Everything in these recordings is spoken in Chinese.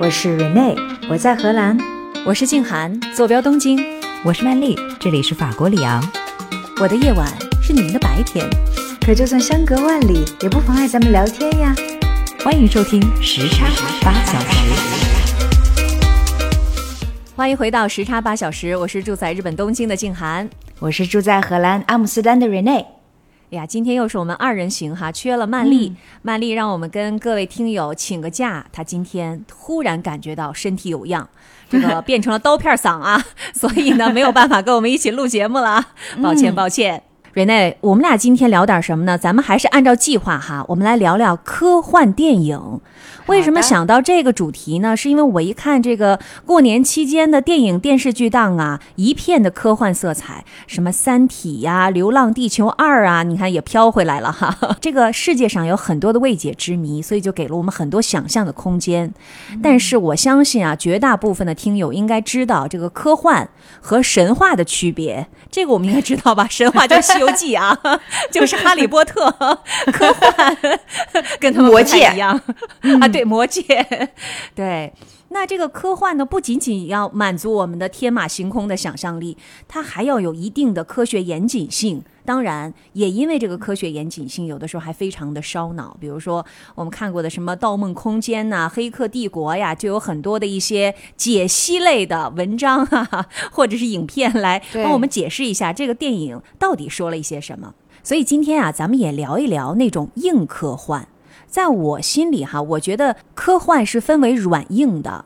我是 Rene，我在荷兰。我是静涵，坐标东京。我是曼丽，这里是法国里昂。我的夜晚是你们的白天，可就算相隔万里，也不妨碍咱们聊天呀。欢迎收听时差八小时。欢迎回到时差八小时，我是住在日本东京的静涵，我是住在荷兰阿姆斯特丹的 Rene。哎呀，今天又是我们二人行哈，缺了曼丽。曼丽让我们跟各位听友请个假，她今天突然感觉到身体有恙，这个变成了刀片嗓啊，所以呢没有办法跟我们一起录节目了，抱歉抱歉。瑞内，我们俩今天聊点什么呢？咱们还是按照计划哈，我们来聊聊科幻电影。为什么想到这个主题呢？是因为我一看这个过年期间的电影电视剧档啊，一片的科幻色彩，什么《三体》呀，《流浪地球二》啊，你看也飘回来了哈。这个世界上有很多的未解之谜，所以就给了我们很多想象的空间。但是我相信啊，绝大部分的听友应该知道这个科幻和神话的区别。这个我们应该知道吧？神话就是《西游记》啊，就是《哈利波特》，科幻跟他们魔戒一样啊。对。魔戒，对，那这个科幻呢，不仅仅要满足我们的天马行空的想象力，它还要有一定的科学严谨性。当然，也因为这个科学严谨性，有的时候还非常的烧脑。比如说，我们看过的什么《盗梦空间》呐，《黑客帝国》呀，就有很多的一些解析类的文章啊，或者是影片来帮我们解释一下这个电影到底说了一些什么。所以今天啊，咱们也聊一聊那种硬科幻。在我心里哈，我觉得科幻是分为软硬的，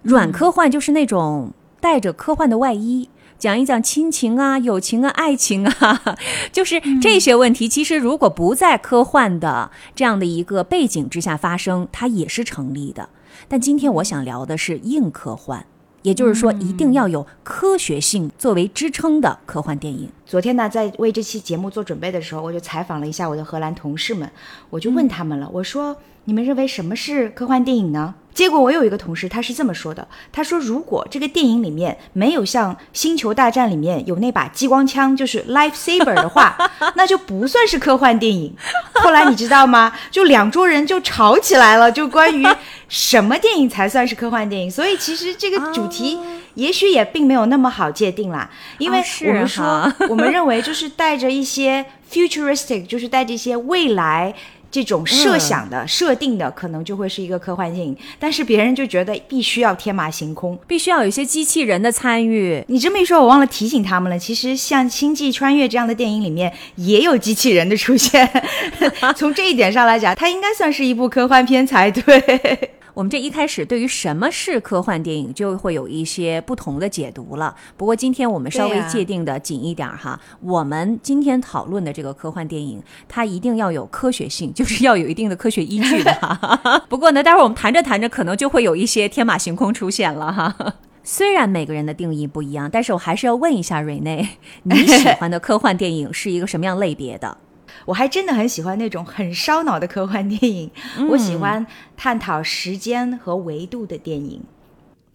软科幻就是那种带着科幻的外衣，讲一讲亲情啊、友情啊、爱情啊，就是这些问题。其实如果不在科幻的这样的一个背景之下发生，它也是成立的。但今天我想聊的是硬科幻。也就是说，一定要有科学性作为支撑的科幻电影。昨天呢，在为这期节目做准备的时候，我就采访了一下我的荷兰同事们，我就问他们了，我说：“你们认为什么是科幻电影呢？”结果我有一个同事，他是这么说的：“他说，如果这个电影里面没有像《星球大战》里面有那把激光枪，就是 life saver 的话，那就不算是科幻电影。”后来你知道吗？就两桌人就吵起来了，就关于什么电影才算是科幻电影。所以其实这个主题也许也并没有那么好界定啦，因为我们说，我们认为就是带着一些 futuristic，就是带着一些未来。这种设想的设定的，可能就会是一个科幻电影，但是别人就觉得必须要天马行空，必须要有一些机器人的参与。你这么一说，我忘了提醒他们了。其实像《星际穿越》这样的电影里面也有机器人的出现，从这一点上来讲，它应该算是一部科幻片才对。我们这一开始对于什么是科幻电影就会有一些不同的解读了。不过今天我们稍微界定的紧一点哈，我们今天讨论的这个科幻电影，它一定要有科学性，就是要有一定的科学依据的。不过呢，待会儿我们谈着谈着，可能就会有一些天马行空出现了哈。虽然每个人的定义不一样，但是我还是要问一下瑞内，你喜欢的科幻电影是一个什么样类别的？我还真的很喜欢那种很烧脑的科幻电影，我喜欢探讨时间和维度的电影。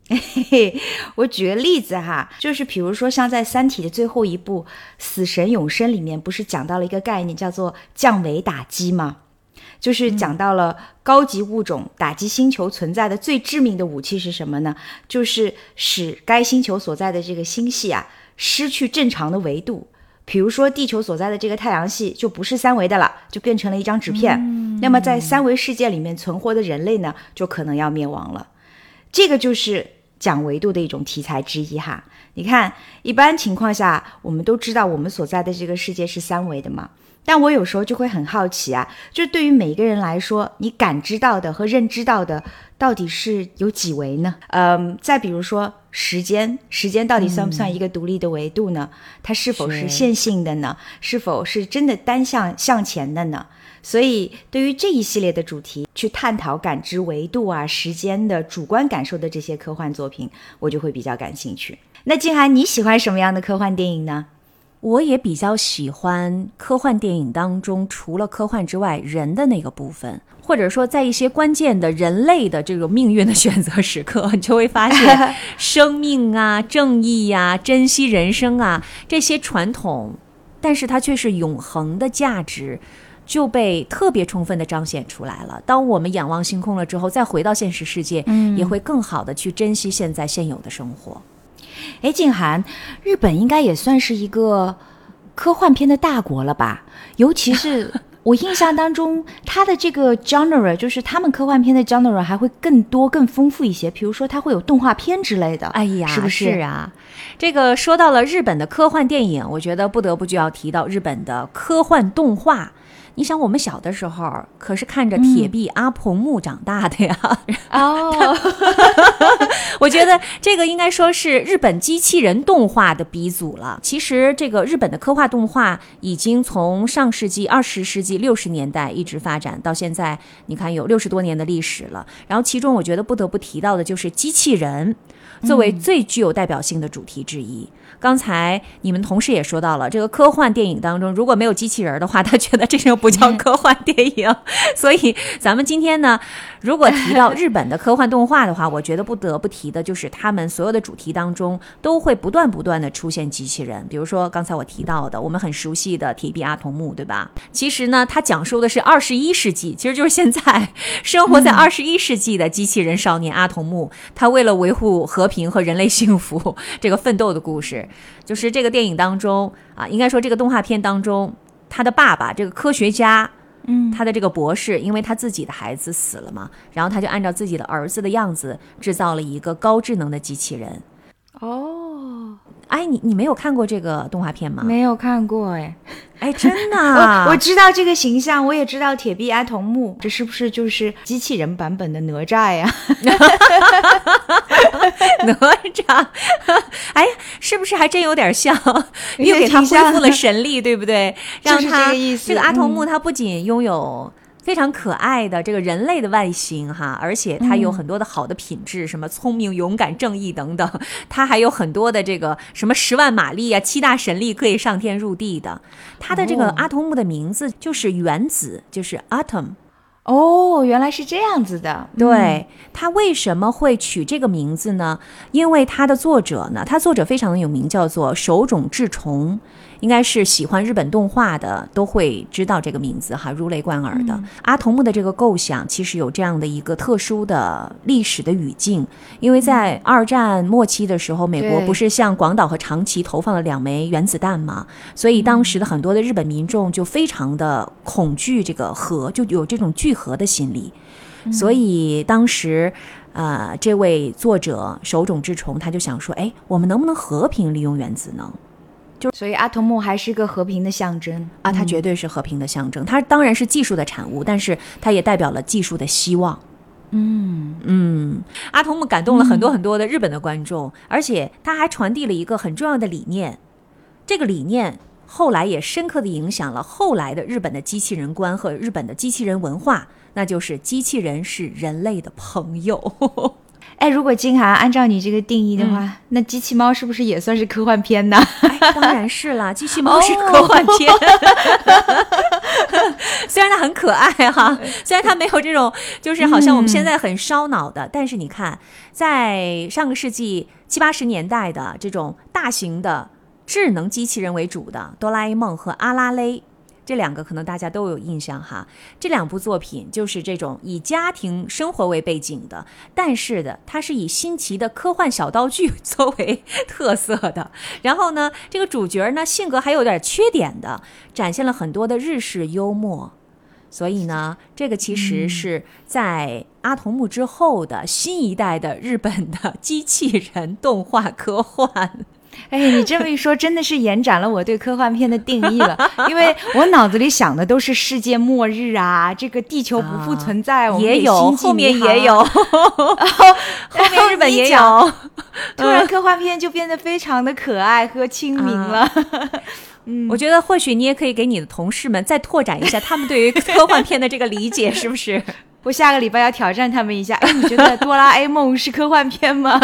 我举个例子哈，就是比如说像在《三体》的最后一部《死神永生》里面，不是讲到了一个概念叫做降维打击吗？就是讲到了高级物种打击星球存在的最致命的武器是什么呢？就是使该星球所在的这个星系啊失去正常的维度。比如说，地球所在的这个太阳系就不是三维的了，就变成了一张纸片。那么，在三维世界里面存活的人类呢，就可能要灭亡了。这个就是讲维度的一种题材之一哈。你看，一般情况下，我们都知道我们所在的这个世界是三维的嘛。但我有时候就会很好奇啊，就对于每一个人来说，你感知到的和认知到的到底是有几维呢？嗯，再比如说。时间，时间到底算不算一个独立的维度呢？它是否是线性的呢？是否是真的单向向前的呢？所以，对于这一系列的主题，去探讨感知维度啊、时间的主观感受的这些科幻作品，我就会比较感兴趣。那静涵，你喜欢什么样的科幻电影呢？我也比较喜欢科幻电影当中，除了科幻之外，人的那个部分，或者说在一些关键的人类的这个命运的选择时刻，你就会发现，生命啊、正义呀、珍惜人生啊这些传统，但是它却是永恒的价值，就被特别充分的彰显出来了。当我们仰望星空了之后，再回到现实世界，嗯也会更好的去珍惜现在现有的生活。哎，静涵，日本应该也算是一个科幻片的大国了吧？尤其是我印象当中，它的这个 genre，就是他们科幻片的 genre 还会更多、更丰富一些。比如说，它会有动画片之类的。哎呀，是不是啊？这个说到了日本的科幻电影，我觉得不得不就要提到日本的科幻动画。你想，我们小的时候可是看着铁臂阿童木长大的呀。哦，我觉得这个应该说是日本机器人动画的鼻祖了。其实，这个日本的科幻动画已经从上世纪二十世纪六十年代一直发展到现在，你看有六十多年的历史了。然后，其中我觉得不得不提到的就是机器人，作为最具有代表性的主题之一。刚才你们同事也说到了，这个科幻电影当中如果没有机器人的话，他觉得这就不叫科幻电影。所以，咱们今天呢，如果提到日本的科幻动画的话，我觉得不得不提的就是他们所有的主题当中都会不断不断的出现机器人。比如说刚才我提到的，我们很熟悉的铁臂阿童木，对吧？其实呢，它讲述的是二十一世纪，其实就是现在生活在二十一世纪的机器人少年阿童木，他为了维护和平和人类幸福这个奋斗的故事。就是这个电影当中啊，应该说这个动画片当中，他的爸爸这个科学家。嗯，他的这个博士，因为他自己的孩子死了嘛，然后他就按照自己的儿子的样子制造了一个高智能的机器人。哦，哎，你你没有看过这个动画片吗？没有看过哎。哎，真的啊，我我知道这个形象，我也知道铁臂阿童木，这是不是就是机器人版本的哪吒呀？哪吒，哎，是不是还真有点像？又给他恢复了神力，对不对？让 就是他这个意思这个阿童木，嗯他不仅拥有。非常可爱的这个人类的外形哈，而且它有很多的好的品质，什么聪明、勇敢、正义等等，它还有很多的这个什么十万马力啊、七大神力可以上天入地的。它的这个哦阿童木的名字就是原子，就是 atom。哦，原来是这样子的。对它为什么会取这个名字呢？因为它的作者呢，它作者非常的有名，叫做手冢治虫，应该是喜欢日本动画的都会知道这个名字哈，如雷贯耳的。阿童木的这个构想其实有这样的一个特殊的历史的语境，因为在二战末期的时候，美国不是向广岛和长崎投放了两枚原子弹嘛，所以当时的很多的日本民众就非常的恐惧这个核，就有这种聚合的心理。所以当时，呃，这位作者手冢治虫他就想说，哎，我们能不能和平利用原子能所以阿童木还是个和平的象征啊？它绝对是和平的象征。它当然是技术的产物，但是它也代表了技术的希望。嗯，嗯，阿童木感动了很多很多的日本的观众，而且他还传递了一个很重要的理念，这个理念后来也深刻的影响了后来的日本的机器人观和日本的机器人文化，那就是机器人是人类的朋友。哎，如果金涵按照你这个定义的话，那机器猫是不是也算是科幻片呢？哎，当然是啦，机器猫是科幻片，虽然它很可爱哈，虽然它没有这种就是好像我们现在很烧脑的，但是你看，在上个世纪七八十年代的这种大型的智能机器人为主的哆啦 A 梦和阿拉蕾。这两个可能大家都有印象哈，这两部作品就是这种以家庭生活为背景的，但是的它是以新奇的科幻小道具 作为特色的。然后呢，这个主角呢性格还有点缺点的，展现了很多的日式幽默。所以呢，这个其实是在阿童木之后的新一代的日本的机器人动画科幻。哎，你这么一说，真的是延展了我对科幻片的定义了。因为我脑子里想的都是世界末日啊，这个地球不复存在，我们得也有，后面也有，后面日本也有。突然科幻片就变得非常的可爱和亲民了。嗯我觉得或许你也可以给你的同事们再拓展一下他们对于科幻片的这个理解，是不是？我下个礼拜要挑战他们一下。哎，你觉得哆啦 A 梦是科幻片吗？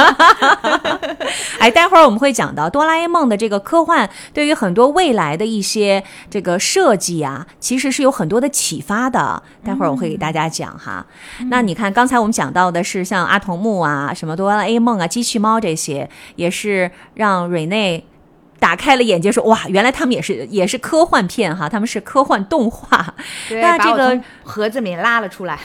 哎，待会儿我们会讲到哆啦 A 梦的这个科幻，对于很多未来的一些这个设计啊，其实是有很多的启发的。待会儿我会给大家讲哈。那你看，刚才我们讲到的是像阿童木啊、什么哆啦 A 梦啊、机器猫这些，也是让瑞内。打开了眼界，说哇，原来他们也是也是科幻片哈，他们是科幻动画。对那这个盒子里面拉了出来。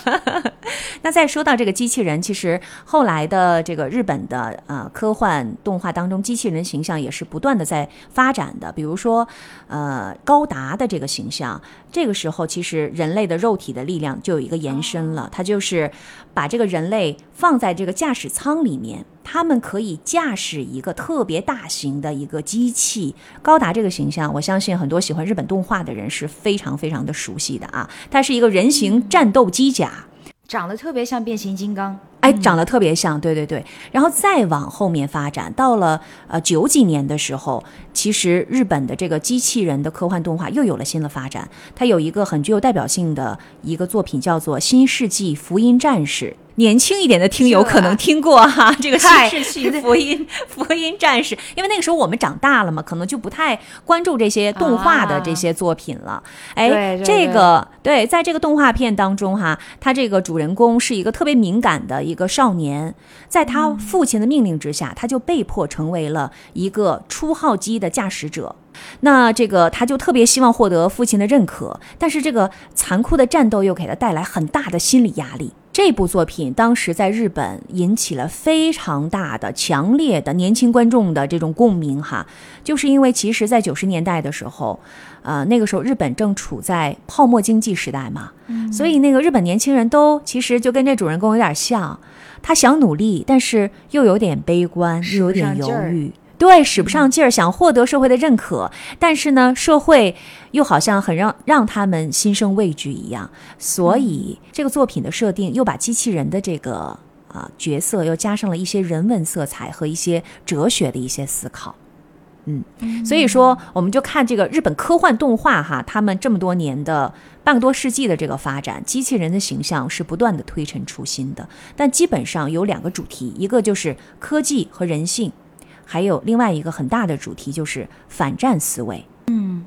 那再说到这个机器人，其实后来的这个日本的呃科幻动画当中，机器人形象也是不断的在发展的。比如说，呃高达的这个形象，这个时候其实人类的肉体的力量就有一个延伸了，它就是把这个人类放在这个驾驶舱里面。他们可以驾驶一个特别大型的一个机器，高达这个形象，我相信很多喜欢日本动画的人是非常非常的熟悉的啊。它是一个人形战斗机甲，长得特别像变形金刚。哎，长得特别像，对对对。然后再往后面发展，到了呃九几年的时候，其实日本的这个机器人的科幻动画又有了新的发展。它有一个很具有代表性的一个作品，叫做《新世纪福音战士》。年轻一点的听友可能听过哈，这个《新世纪福音 福音战士》，因为那个时候我们长大了嘛，可能就不太关注这些动画的这些作品了。哎，对对这个对，在这个动画片当中哈，他这个主人公是一个特别敏感的一个少年，在他父亲的命令之下，他就被迫成为了一个初号机的驾驶者。那这个他就特别希望获得父亲的认可，但是这个残酷的战斗又给他带来很大的心理压力。这部作品当时在日本引起了非常大的、强烈的年轻观众的这种共鸣哈，就是因为其实，在九十年代的时候，呃，那个时候日本正处在泡沫经济时代嘛，所以那个日本年轻人都其实就跟这主人公有点像，他想努力，但是又有点悲观，又有点犹豫。对，使不上劲儿，想获得社会的认可，但是呢，社会又好像很让让他们心生畏惧一样，所以这个作品的设定又把机器人的这个啊角色又加上了一些人文色彩和一些哲学的一些思考。嗯，所以说我们就看这个日本科幻动画哈，他们这么多年的半个多世纪的这个发展，机器人的形象是不断的推陈出新的，但基本上有两个主题，一个就是科技和人性。还有另外一个很大的主题就是反战思维。嗯，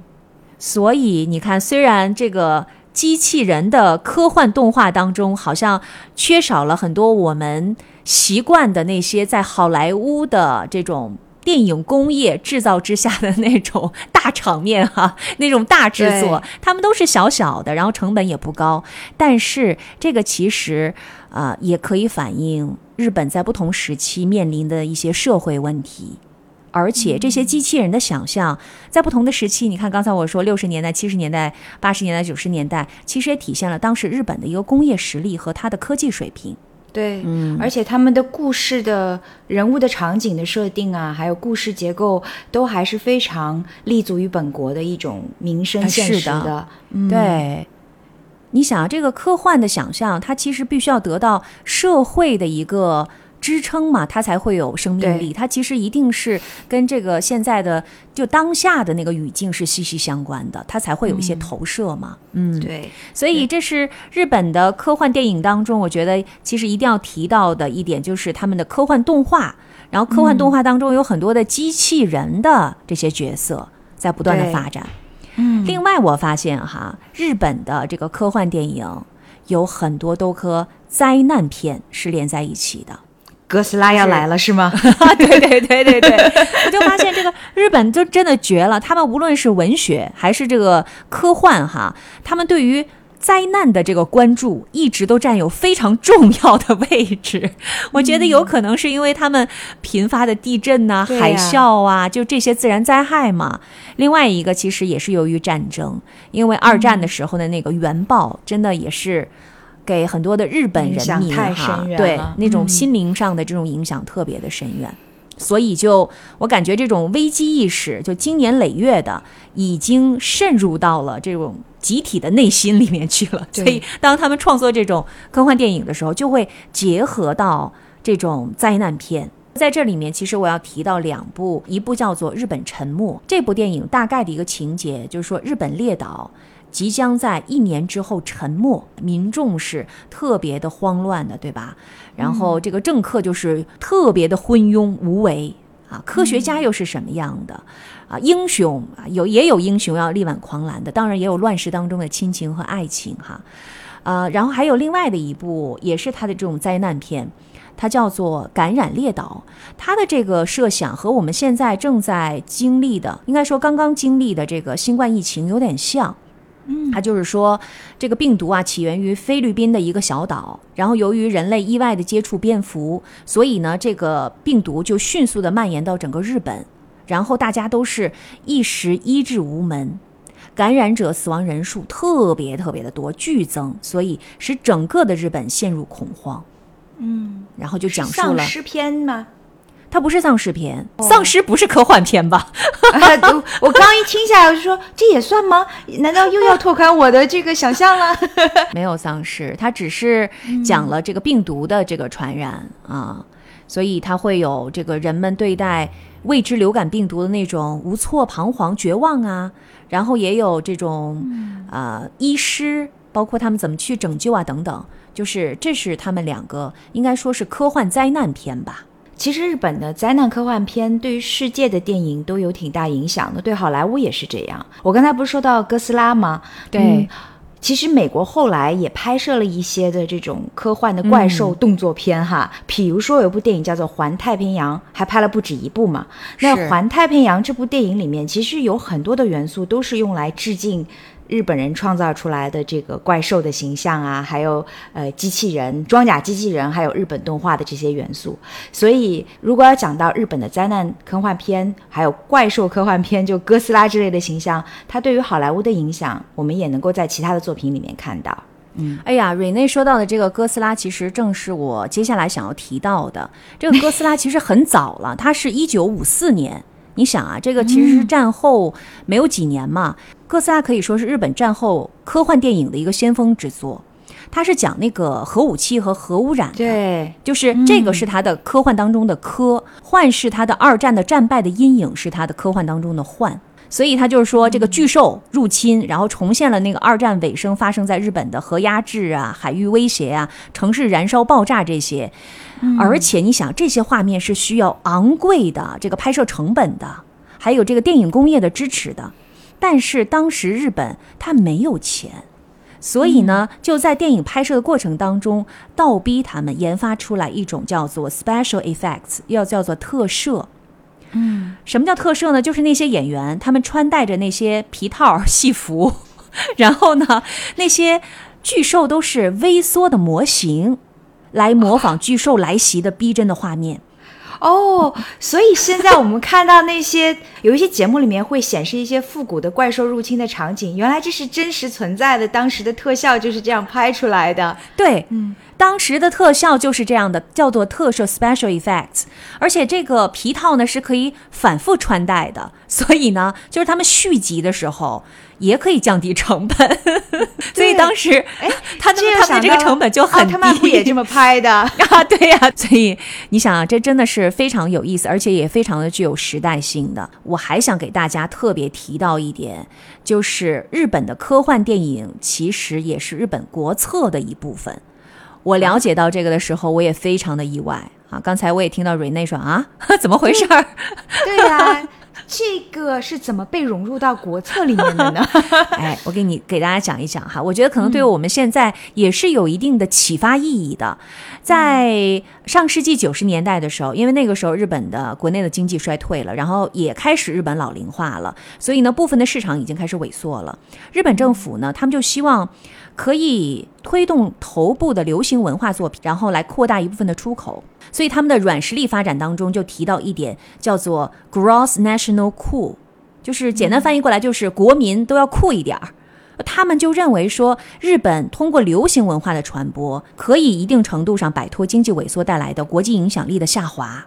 所以你看，虽然这个机器人的科幻动画当中好像缺少了很多我们习惯的那些在好莱坞的这种。电影工业制造之下的那种大场面哈、那种大制作对，他们都是小小的，然后成本也不高，但是这个其实啊、呃也可以反映日本在不同时期面临的一些社会问题。而且这些机器人的想象，在不同的时期，你看刚才我说六十年代、七十年代、八十年代、九十年代，其实也体现了当时日本的一个工业实力和它的科技水平。对，嗯而且他们的故事的人物的场景的设定啊，还有故事结构，都还是非常立足于本国的一种民生哎现实的。嗯，对，你想这个科幻的想象，它其实必须要得到社会的一个支撑嘛，它才会有生命力。它其实一定是跟这个现在的就当下的那个语境是息息相关的，它才会有一些投射嘛。嗯，对，所以这是日本的科幻电影当中，我觉得其实一定要提到的一点，就是他们的科幻动画。然后科幻动画当中有很多的机器人的这些角色在不断的发展。嗯，另外，我发现哈，日本的这个科幻电影有很多都和灾难片是连在一起的。哥斯拉要来了是吗？对对对对对，我就发现这个日本就真的绝了，他们无论是文学还是这个科幻哈，他们对于。灾难的这个关注一直都占有非常重要的位置，我觉得有可能是因为他们频发的地震呐、对呀。海啸啊，就这些自然灾害嘛。另外一个其实也是由于战争，因为二战的时候的那个原爆，真的也是给很多的日本人民哈对那种嗯。心灵上的这种影响特别的深远。所以就我感觉这种危机意识，就经年累月的，已经渗入到了这种集体的内心里面去了。所以当他们创作这种科幻电影的时候，就会结合到这种灾难片。在这里面，其实我要提到两部，一部叫做《日本沉没》。这部电影大概的一个情节就是说，日本列岛即将在一年之后沉没，民众是特别的慌乱的，对吧？然后这个政客就是特别的昏庸无为啊，科学家又是什么样的？啊，英雄啊，有也有英雄要力挽狂澜的，当然也有乱世当中的亲情和爱情哈。呃，然后还有另外的一部也是他的这种灾难片，它叫做《感染列岛》。它的这个设想和我们现在正在经历的，应该说刚刚经历的这个新冠疫情有点像。嗯，他就是说，这个病毒啊起源于菲律宾的一个小岛，然后由于人类意外的接触蝙蝠，所以呢，这个病毒就迅速的蔓延到整个日本，然后大家都是一时医治无门，感染者、死亡人数特别特别的多，剧增，所以使整个的日本陷入恐慌。嗯，然后就讲述了丧尸片吗？它不是丧尸片，丧尸不是科幻片吧？啊都我刚一听下来，我就说这也算吗？难道又要拓宽我的这个想象了？没有丧尸，它只是讲了这个病毒的这个传染啊，所以它会有这个人们对待未知流感病毒的那种无措、彷徨、绝望啊，然后也有这种呃医师，包括他们怎么去拯救啊等等，就是这是他们两个应该说是科幻灾难片吧。其实日本的灾难科幻片对于世界的电影都有挺大影响的，对好莱坞也是这样。我刚才不是说到哥斯拉吗？对嗯其实美国后来也拍摄了一些的这种科幻的怪兽动作片哈，比如说有一部电影叫做《环太平洋》，还拍了不止一部嘛。那《环太平洋》这部电影里面，其实有很多的元素都是用来致敬日本人创造出来的这个怪兽的形象啊，还有呃机器人、装甲机器人，还有日本动画的这些元素。所以，如果要讲到日本的灾难科幻片，还有怪兽科幻片，就哥斯拉之类的形象，它对于好莱坞的影响，我们也能够在其他的作品里面看到。嗯哎呀，瑞内说到的这个哥斯拉，其实正是我接下来想要提到的。这个哥斯拉其实很早了，它是一九五四年。你想啊，这个其实是战后没有几年嘛。哥斯拉可以说是日本战后科幻电影的一个先锋之作。它是讲那个核武器和核污染的，对，就是这个是它的科幻当中的科，幻是它的二战的战败的阴影，是它的科幻当中的幻。所以他就是说，这个巨兽入侵，然后重现了那个二战尾声发生在日本的核压制啊、海域威胁啊、城市燃烧爆炸这些。而且你想，这些画面是需要昂贵的这个拍摄成本的，还有这个电影工业的支持的。但是当时日本他没有钱，所以呢，就在电影拍摄的过程当中，倒逼他们研发出来一种叫做 special effects，要叫做特摄。嗯，什么叫特摄呢？就是那些演员他们穿戴着那些皮套 戏服，然后呢，那些巨兽都是微缩的模型，来模仿巨兽来袭的逼真的画面。哦，所以现在我们看到那些 有一些节目里面会显示一些复古的怪兽入侵的场景，原来这是真实存在的，当时的特效就是这样拍出来的。对，嗯，当时的特效就是这样的，叫做特摄 （special effects）。而且这个皮套呢是可以反复穿戴的，所以呢，就是他们续集的时候也可以降低成本。所以当时，哎，他们这他们的这个成本就很低。奥特曼不也这么拍的？啊，对呀、所以你想啊，这真的是非常有意思，而且也非常的具有时代性的。我还想给大家特别提到一点，就是日本的科幻电影其实也是日本国策的一部分。我了解到这个的时候，我也非常的意外啊！刚才我也听到瑞内说啊，怎么回事儿？对呀、这个是怎么被融入到国策里面的呢？哎，我给你给大家讲一讲哈，我觉得可能对我们现在也是有一定的启发意义的。在上世纪九十年代的时候，因为那个时候日本的国内的经济衰退了，然后也开始日本老龄化了，所以呢，部分的市场已经开始萎缩了。日本政府呢，他们就希望可以推动头部的流行文化作品，然后来扩大一部分的出口。所以他们的软实力发展当中就提到一点，叫做 gross national cool，就是简单翻译过来就是国民都要酷一点儿。他们就认为说，日本通过流行文化的传播，可以一定程度上摆脱经济萎缩带来的国际影响力的下滑，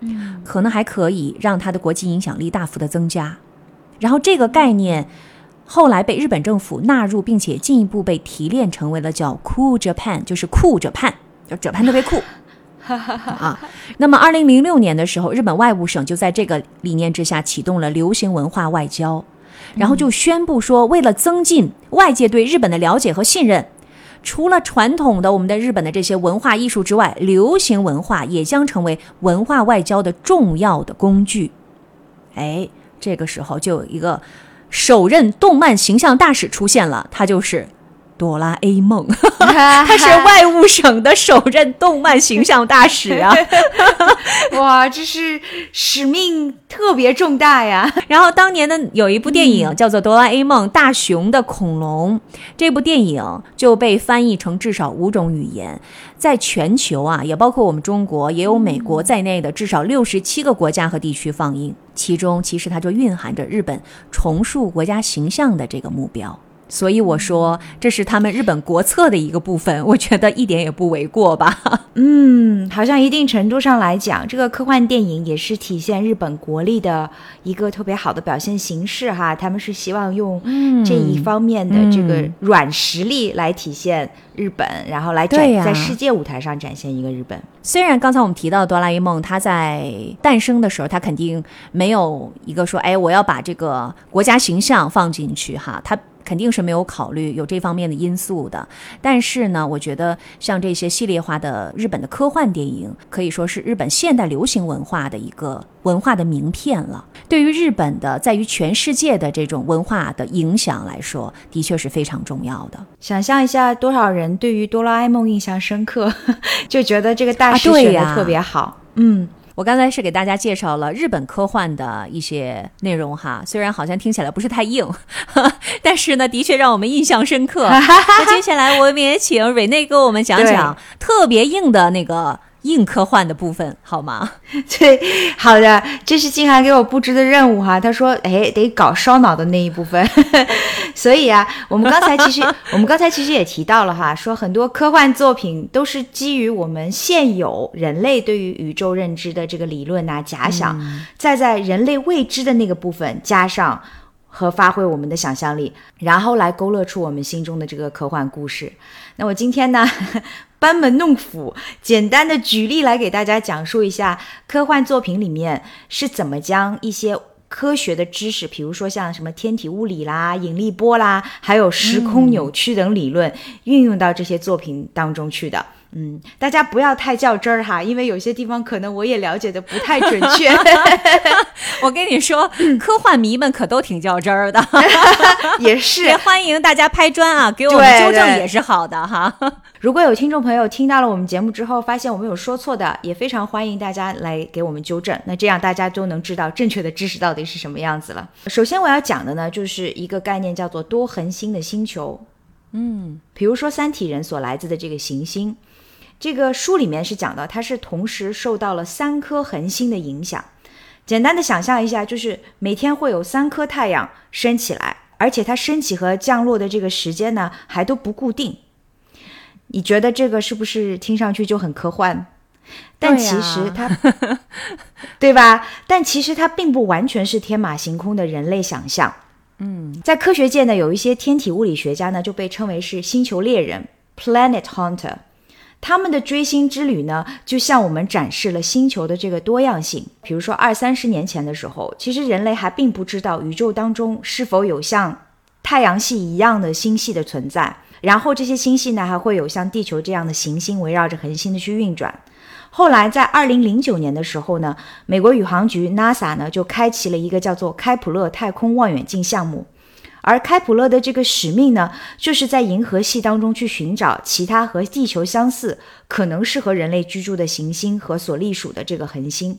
嗯，可能还可以让它的国际影响力大幅的增加。然后这个概念后来被日本政府纳入，并且进一步被提炼成为了叫 “Cool Japan”，就是酷 Japan，就 Japan 特别酷。啊，那么二零零六年的时候，日本外务省就在这个理念之下启动了流行文化外交，然后就宣布说，为了增进外界对日本的了解和信任，除了传统的我们的日本的这些文化艺术之外，流行文化也将成为文化外交的重要的工具。哎，这个时候就有一个首任动漫形象大使出现了，他就是哆啦 A 梦，他是外务省的首任动漫形象大使啊！哇，这是使命特别重大呀！然后当年的有一部电影叫做《哆啦 A 梦：大雄的恐龙》，这部电影就被翻译成至少五种语言，在全球啊，也包括我们中国，也有美国在内的至少六十七个国家和地区放映。其中其实它就蕴含着日本重塑国家形象的这个目标。所以我说，这是他们日本国策的一个部分，我觉得一点也不为过吧。嗯，好像一定程度上来讲，这个科幻电影也是体现日本国力的一个特别好的表现形式哈。他们是希望用这一方面的这个软实力来体现日本，然后来展在世界舞台上展现一个日本。虽然刚才我们提到哆啦 A 梦，它在诞生的时候，它肯定没有一个说，哎，我要把这个国家形象放进去哈，它。肯定是没有考虑有这方面的因素的，但是呢，我觉得像这些系列化的日本的科幻电影，可以说是日本现代流行文化的一个文化的名片了。对于日本的，在于全世界的这种文化的影响来说，的确是非常重要的。想象一下，多少人对于哆啦 A 梦印象深刻，就觉得这个大师选的特别好。嗯。我刚才是给大家介绍了日本科幻的一些内容哈，虽然好像听起来不是太硬，但是呢，的确让我们印象深刻。那接下来我们也请瑞内给我们讲讲特别硬的那个。硬科幻的部分好吗？对，好的，这是静涵给我布置的任务哈。他说：“哎，得搞烧脑的那一部分。”所以啊，我们刚才其实 我们刚才其实也提到了哈，说很多科幻作品都是基于我们现有人类对于宇宙认知的这个理论呐假想，再在人类未知的那个部分加上和发挥我们的想象力，然后来勾勒出我们心中的这个科幻故事。那我今天呢？班门弄斧，简单的举例来给大家讲述一下科幻作品里面是怎么将一些科学的知识，比如说像什么天体物理啦、引力波啦，还有时空扭曲等理论，运用到这些作品当中去的。嗯，大家不要太较真儿哈，因为有些地方可能我也了解的不太准确。我跟你说，科幻迷们可都挺较真儿的，也是。也欢迎大家拍砖啊，给我们纠正也是好的哈。如果有听众朋友听到了我们节目之后，发现我们有说错的，也非常欢迎大家来给我们纠正。那这样大家都能知道正确的知识到底是什么样子了。首先我要讲的呢，就是一个概念叫做多恒星的星球。嗯，比如说三体人所来自的这个行星。这个书里面是讲到，它是同时受到了三颗恒星的影响。简单的想象一下，就是每天会有三颗太阳升起来，而且它升起和降落的这个时间呢，还都不固定。你觉得这个是不是听上去就很科幻？但其实它，对吧？但其实它并不完全是天马行空的人类想象。嗯，在科学界呢，有一些天体物理学家呢，就被称为是星球猎人 （Planet Hunter）。他们的追星之旅呢，就向我们展示了星球的这个多样性。比如说，二三十年前的时候，其实人类还并不知道宇宙当中是否有像太阳系一样的星系的存在。然后这些星系呢，还会有像地球这样的行星围绕着恒星的去运转。后来在二零零九年的时候呢，美国宇航局 NASA 呢就开启了一个叫做开普勒太空望远镜项目。而开普勒的这个使命呢，就是在银河系当中去寻找其他和地球相似、可能适合人类居住的行星和所隶属的这个恒星。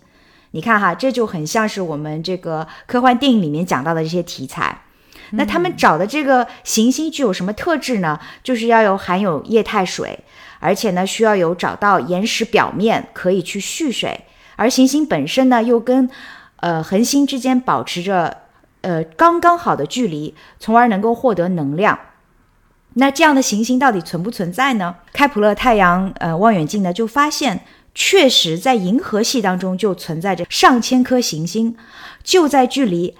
你看哈，这就很像是我们这个科幻电影里面讲到的这些题材。那他们找的这个行星具有什么特质呢？就是要有含有液态水，而且呢需要有找到岩石表面可以去蓄水，而行星本身呢又跟呃恒星之间保持着。呃，刚刚好的距离，从而能够获得能量。那这样的行星到底存不存在呢？开普勒太阳呃望远镜呢就发现，确实在银河系当中就存在着上千颗行星，就在距离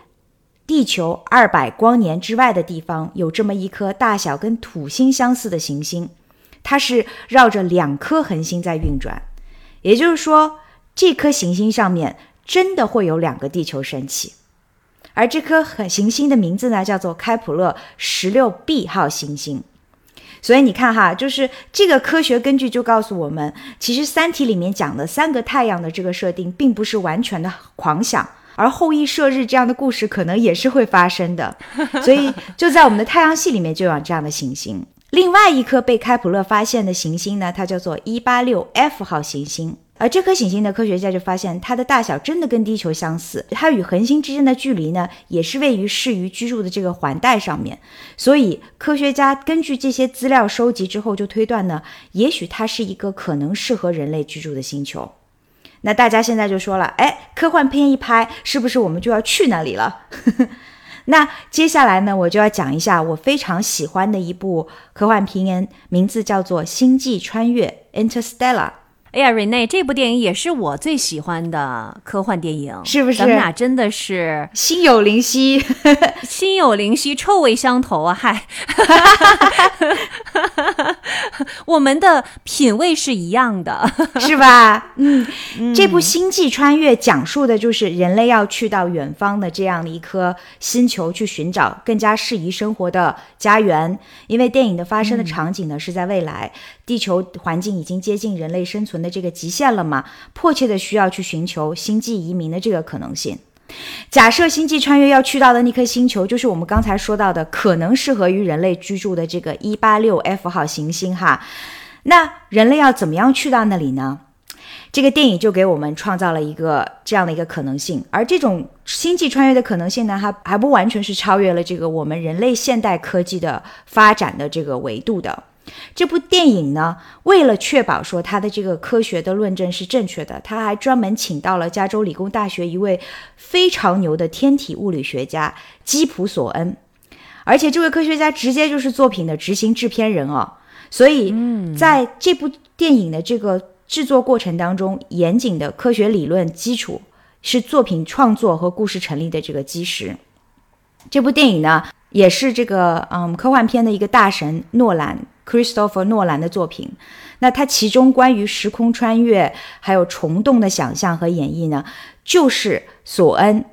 地球二百光年之外的地方，有这么一颗大小跟土星相似的行星，它是绕着两颗恒星在运转。也就是说，这颗行星上面真的会有两个地球升起。而这颗很行星的名字呢，叫做开普勒十六 b 号行星。所以你看哈，就是这个科学根据就告诉我们，其实《三体》里面讲的三个太阳的这个设定，并不是完全的狂想，而后羿射日这样的故事可能也是会发生的。所以就在我们的太阳系里面就有这样的行星。另外一颗被开普勒发现的行星呢，它叫做一八六 F 号行星。而这颗行星的科学家就发现，它的大小真的跟地球相似，它与恒星之间的距离呢，也是位于适于居住的这个环带上面。所以，科学家根据这些资料收集之后，就推断呢，也许它是一个可能适合人类居住的星球。那大家现在就说了，哎，科幻片一拍，是不是我们就要去那里了？那接下来呢，我就要讲一下我非常喜欢的一部科幻片，名字叫做《星际穿越》（Interstellar）。哎呀，瑞内，这部电影也是我最喜欢的科幻电影，是不是？咱们俩真的是 心有灵犀，心有灵犀，臭味相投啊！嗨，我们的品味是一样的，是吧？嗯，这部《星际穿越》讲述的就是人类要去到远方的这样的一颗星球去寻找更加适宜生活的家园，因为电影的发生的场景呢是在未来。地球环境已经接近人类生存的这个极限了嘛？迫切的需要去寻求星际移民的这个可能性。假设星际穿越要去到的那颗星球，就是我们刚才说到的可能适合于人类居住的这个一八六 F 号行星哈。那人类要怎么样去到那里呢？这个电影就给我们创造了一个这样的一个可能性。而这种星际穿越的可能性呢，还还不完全是超越了这个我们人类现代科技的发展的这个维度的。这部电影呢，为了确保说它的这个科学的论证是正确的，他还专门请到了加州理工大学一位非常牛的天体物理学家基普索恩，而且这位科学家直接就是作品的执行制片人哦。所以，在这部电影的这个制作过程当中，严谨的科学理论基础是作品创作和故事成立的这个基石。这部电影呢，也是这个嗯科幻片的一个大神诺兰。Christopher 诺兰的作品，那他其中关于时空穿越还有虫洞的想象和演绎呢，就是索恩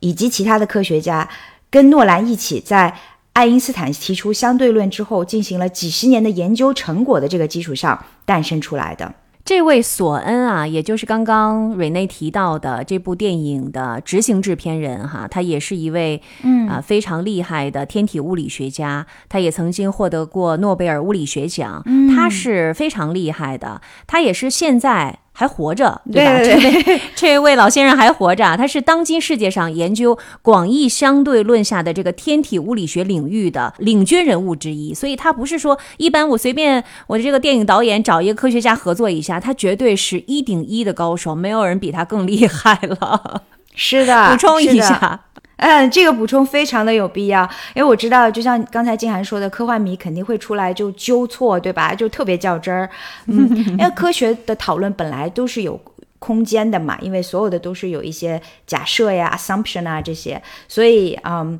以及其他的科学家跟诺兰一起在爱因斯坦提出相对论之后，进行了几十年的研究成果的这个基础上诞生出来的。这位索恩啊，也就是刚刚瑞内提到的这部电影的执行制片人哈，他也是一位嗯啊非常厉害的天体物理学家，他也曾经获得过诺贝尔物理学奖，他是非常厉害的，他也是现在。还活着，对吧？这位 这位老先生还活着，他是当今世界上研究广义相对论下的这个天体物理学领域的领军人物之一。所以，他不是说一般我随便我这个电影导演找一个科学家合作一下，他绝对是一顶一的高手，没有人比他更厉害了。是的，补充一下。嗯，这个补充非常的有必要，因为我知道，就像刚才静涵说的，科幻迷肯定会出来就纠错，对吧？就特别较真儿。嗯，因为科学的讨论本来都是有。空间的嘛，因为所有的都是有一些假设呀、assumption 啊这些，所以嗯，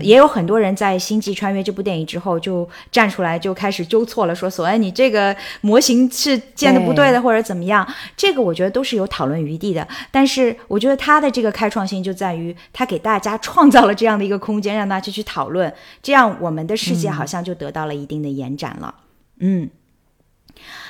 也有很多人在《星际穿越》这部电影之后就站出来就开始纠错了，说索恩你这个模型是建的不对的，或者怎么样。这个我觉得都是有讨论余地的。但是我觉得他的这个开创性就在于他给大家创造了这样的一个空间，让大家去讨论，这样我们的世界好像就得到了一定的延展了。嗯，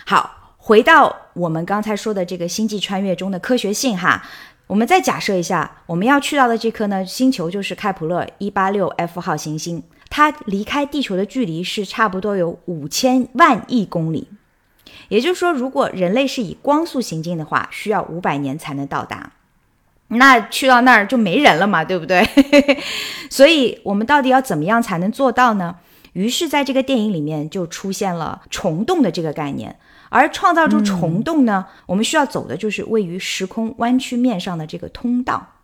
好。回到我们刚才说的这个星际穿越中的科学性哈，我们再假设一下，我们要去到的这颗呢星球就是开普勒一八六 F 号行星，它离开地球的距离是差不多有五千万亿公里，也就是说，如果人类是以光速行进的话，需要五百年才能到达，那去到那儿就没人了嘛，对不对？所以，我们到底要怎么样才能做到呢？于是，在这个电影里面就出现了虫洞的这个概念。而创造出虫洞呢，我们需要走的就是位于时空弯曲面上的这个通道。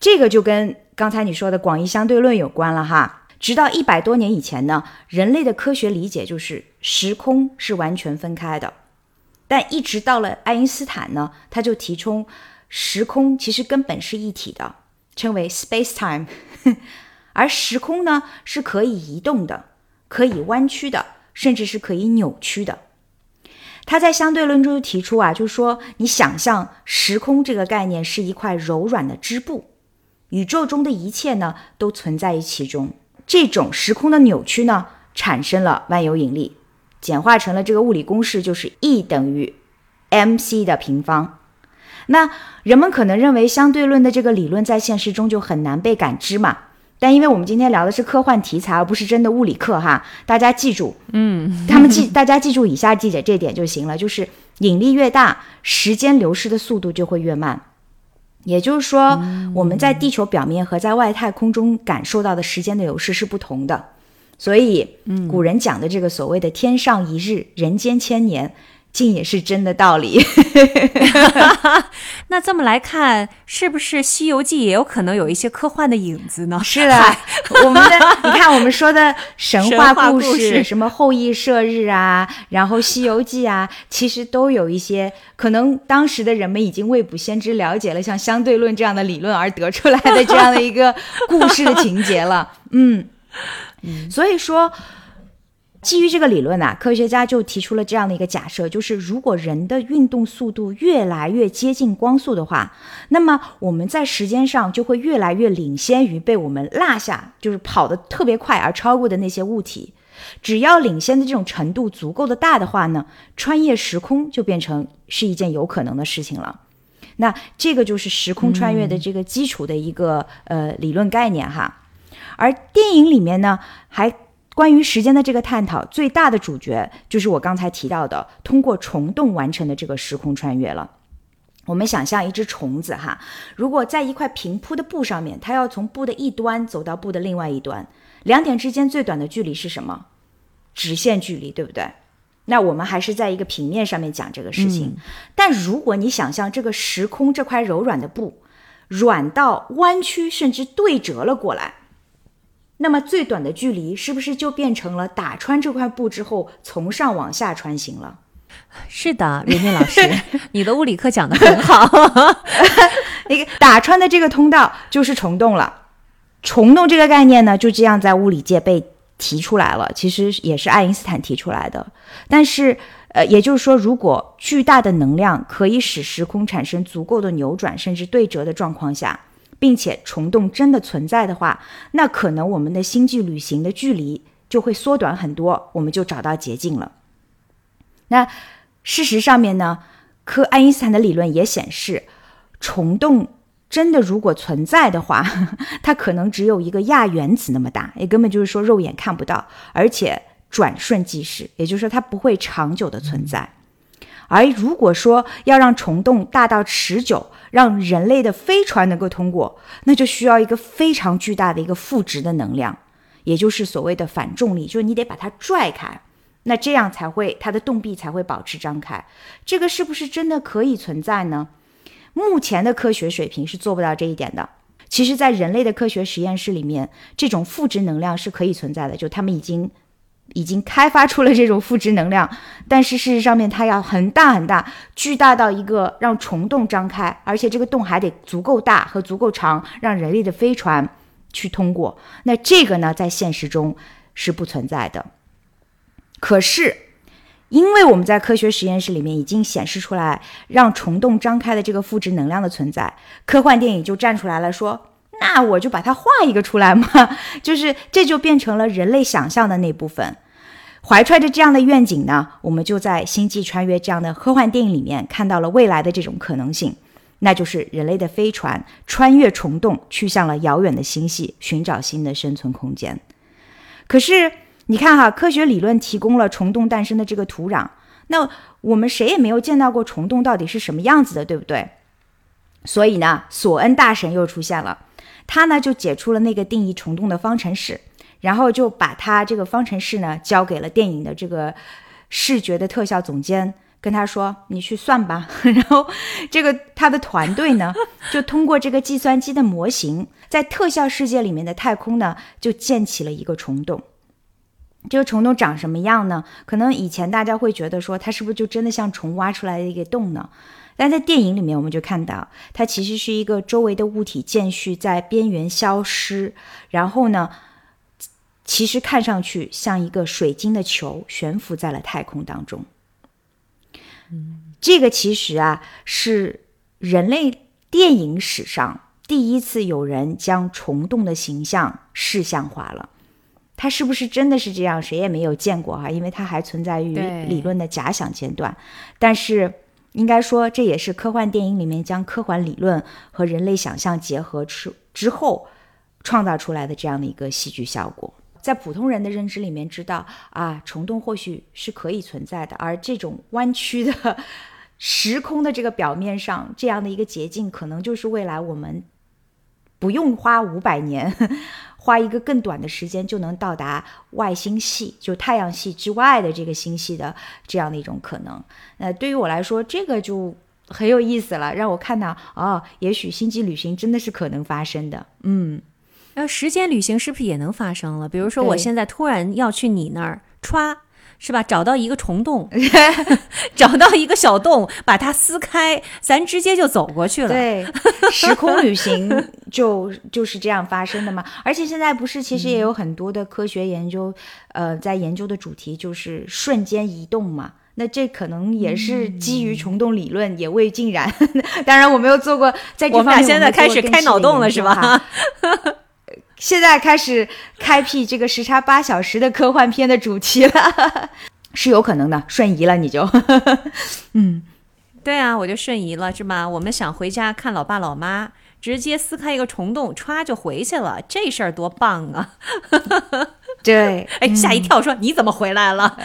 这个就跟刚才你说的广义相对论有关了哈。直到一百多年以前呢，人类的科学理解就是时空是完全分开的。但一直到了爱因斯坦呢，他就提出时空其实根本是一体的，称为 space time。而时空呢是可以移动的，可以弯曲的，甚至是可以扭曲的。他在相对论中就提出啊，就是说，你想象时空这个概念是一块柔软的织布，宇宙中的一切呢都存在于其中。这种时空的扭曲呢，产生了万有引力，简化成了这个物理公式，就是 E 等于 mc 的平方。那人们可能认为相对论的这个理论在现实中就很难被感知嘛？但因为我们今天聊的是科幻题材，而不是真的物理课哈，大家记住，嗯，他们记，大家记住以下记者这点就行了，就是引力越大，时间流失的速度就会越慢。也就是说，我们在地球表面和在外太空中感受到的时间的流逝是不同的。所以，古人讲的这个所谓的“天上一日，人间千年”。竟也是真的道理。那这么来看，是不是《西游记》也有可能有一些科幻的影子呢？是的，我们的你看，我们说的神话故事，什么后羿射日啊，然后《西游记》啊，其实都有一些可能当时的人们已经未卜先知，了解了像相对论这样的理论而得出来的这样的一个故事的情节了。嗯，所以说。基于这个理论呢，科学家就提出了这样的一个假设，就是如果人的运动速度越来越接近光速的话，那么我们在时间上就会越来越领先于被我们落下，就是跑得特别快而超过的那些物体。只要领先的这种程度足够的大的话呢，穿越时空就变成是一件有可能的事情了。那这个就是时空穿越的这个基础的一个呃理论概念哈。而电影里面呢还。关于时间的这个探讨，最大的主角就是我刚才提到的，通过虫洞完成的这个时空穿越了。我们想象一只虫子哈，如果在一块平铺的布上面，它要从布的一端走到布的另外一端，两点之间最短的距离是什么？直线距离，对不对？那我们还是在一个平面上面讲这个事情。但如果你想象这个时空这块柔软的布，软到弯曲甚至对折了过来。那么最短的距离是不是就变成了打穿这块布之后从上往下穿行了？是的，任念老师，你的物理课讲的很好。那个打穿的这个通道就是虫洞了。虫洞这个概念呢，就这样在物理界被提出来了。其实也是爱因斯坦提出来的。但是，呃，也就是说，如果巨大的能量可以使时空产生足够的扭转甚至对折的状况下。并且虫洞真的存在的话，那可能我们的星际旅行的距离就会缩短很多，我们就找到捷径了。那事实上面呢，科爱因斯坦的理论也显示，虫洞真的如果存在的话，它可能只有一个亚原子那么大，也根本就是说肉眼看不到，而且转瞬即逝，也就是说它不会长久的存在。而如果说要让虫洞大到持久，让人类的飞船能够通过，那就需要一个非常巨大的一个负值的能量，也就是所谓的反重力，就是你得把它拽开，那这样才会它的洞壁才会保持张开。这个是不是真的可以存在呢？目前的科学水平是做不到这一点的。其实，在人类的科学实验室里面，这种负值能量是可以存在的，就他们已经。已经开发出了这种负值能量，但是事实上面它要很大很大，巨大到一个让虫洞张开，而且这个洞还得足够大和足够长，让人类的飞船去通过。那这个呢，在现实中是不存在的。可是，因为我们在科学实验室里面已经显示出来让虫洞张开的这个负值能量的存在，科幻电影就站出来了说。那我就把它画一个出来嘛，就是这就变成了人类想象的那部分。怀揣着这样的愿景呢，我们就在《星际穿越》这样的科幻电影里面看到了未来的这种可能性，那就是人类的飞船穿越虫洞，去向了遥远的星系，寻找新的生存空间。可是你看哈，科学理论提供了虫洞诞生的这个土壤，那我们谁也没有见到过虫洞到底是什么样子的，对不对？所以呢，索恩大神又出现了。他呢就解出了那个定义虫洞的方程式，然后就把他这个方程式呢交给了电影的这个视觉的特效总监，跟他说：“你去算吧。”然后这个他的团队呢就通过这个计算机的模型，在特效世界里面的太空呢就建起了一个虫洞。这个虫洞长什么样呢？可能以前大家会觉得说它是不是就真的像虫挖出来的一个洞呢？但在电影里面，我们就看到它其实是一个周围的物体间续在边缘消失，然后呢，其实看上去像一个水晶的球悬浮在了太空当中。嗯，这个其实啊是人类电影史上第一次有人将虫洞的形象视像化了。它是不是真的是这样？谁也没有见过哈，因为它还存在于理论的假想阶段，但是。应该说，这也是科幻电影里面将科幻理论和人类想象结合出之后，创造出来的这样的一个戏剧效果。在普通人的认知里面，知道啊，虫洞或许是可以存在的，而这种弯曲的 时空的这个表面上，这样的一个捷径，可能就是未来我们不用花五百年，花一个更短的时间就能到达外星系，就太阳系之外的这个星系的这样的一种可能。那对于我来说，这个就很有意思了，让我看到哦，也许星际旅行真的是可能发生的。嗯。那时间旅行是不是也能发生了？比如说，我现在突然要去你那儿，歘，是吧？找到一个虫洞，找到一个小洞，把它撕开，咱直接就走过去了。对，时空旅行就 就是这样发生的嘛。而且现在不是，其实也有很多的科学研究，呃，在研究的主题就是瞬间移动嘛。那这可能也是基于虫洞理论，也未尽然。当然，我没有做过在这方面。我们俩现在开始开脑洞了，是吧？现在开始开辟这个时差八小时的科幻片的主题了，是有可能的。瞬移了你就，嗯，对啊，我就瞬移了，是吗？我们想回家看老爸老妈，直接撕开一个虫洞，歘就回去了，这事儿多棒啊！对，哎，吓一跳，说你怎么回来了？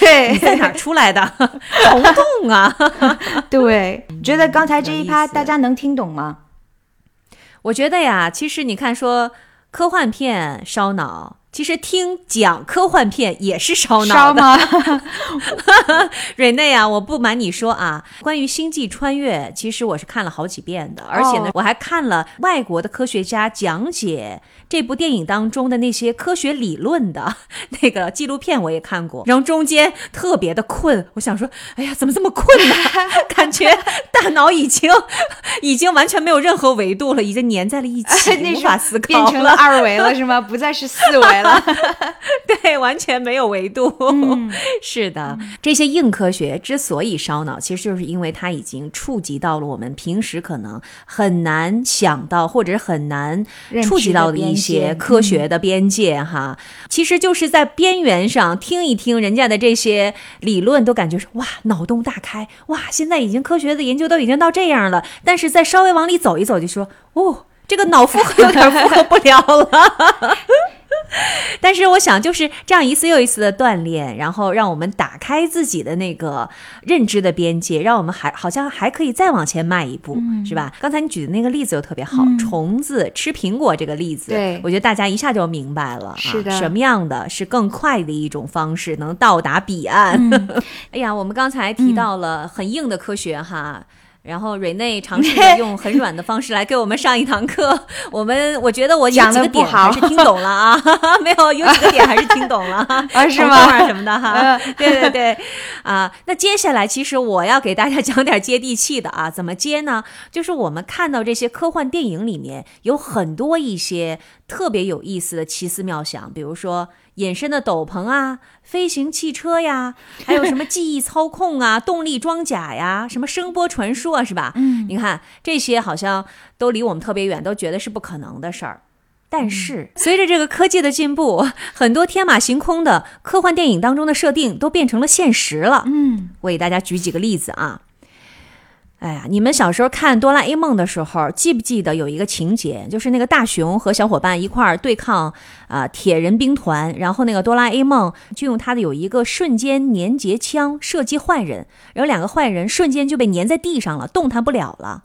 对，你在哪出来的？虫洞啊！对，觉得刚才这一趴大家能听懂吗？我觉得呀，其实你看说。科幻片烧脑，其实听讲科幻片也是烧脑的。瑞内啊，我不瞒你说啊，关于星际穿越，其实我是看了好几遍的，而且呢，我还看了外国的科学家讲解。这部电影当中的那些科学理论的 那个纪录片我也看过，然后中间特别的困，我想说，哎呀，怎么这么困呢？感觉大脑已经 已经完全没有任何维度了，已经粘在了一起，无法思考，变成了二维了是吗？不再是四维了，对，完全没有维度。是的，这些硬科学之所以烧脑，其实就是因为它已经触及到了我们平时可能很难想到或者很难触及到的一。些科学的边界哈，其实就是在边缘上听一听人家的这些理论，都感觉是哇，脑洞大开哇！现在已经科学的研究都已经到这样了，但是再稍微往里走一走，就说哦，这个脑负荷有点负荷不了了。但是我想，就是这样一次又一次的锻炼，然后让我们打开自己的那个认知的边界，让我们还好像还可以再往前迈一步，是吧？刚才你举的那个例子又特别好，虫子吃苹果这个例子，对我觉得大家一下就明白了，是的，什么样的是更快的一种方式能到达彼岸？哎呀，我们刚才提到了很硬的科学哈。然后瑞内尝试着用很软的方式来给我们上一堂课，我们我觉得我有几个点还是听懂了啊，没有有几个点还是听懂了。啊，是吗？什么的哈，对对对，啊，那接下来其实我要给大家讲点接地气的啊，怎么接呢？就是我们看到这些科幻电影里面有很多一些特别有意思的奇思妙想，比如说。隐身的斗篷啊，飞行汽车呀，还有什么记忆操控啊，动力装甲呀，什么声波传输啊，是吧？嗯，你看这些好像都离我们特别远，都觉得是不可能的事儿。但是随着这个科技的进步，很多天马行空的科幻电影当中的设定都变成了现实了。嗯，我给大家举几个例子啊。哎呀，你们小时候看哆啦 A 梦的时候，记不记得有一个情节，就是那个大雄和小伙伴一块儿对抗啊铁人兵团，然后那个哆啦 A 梦就用他的有一个瞬间粘结枪射击坏人，然后两个坏人瞬间就被粘在地上了，动弹不了了。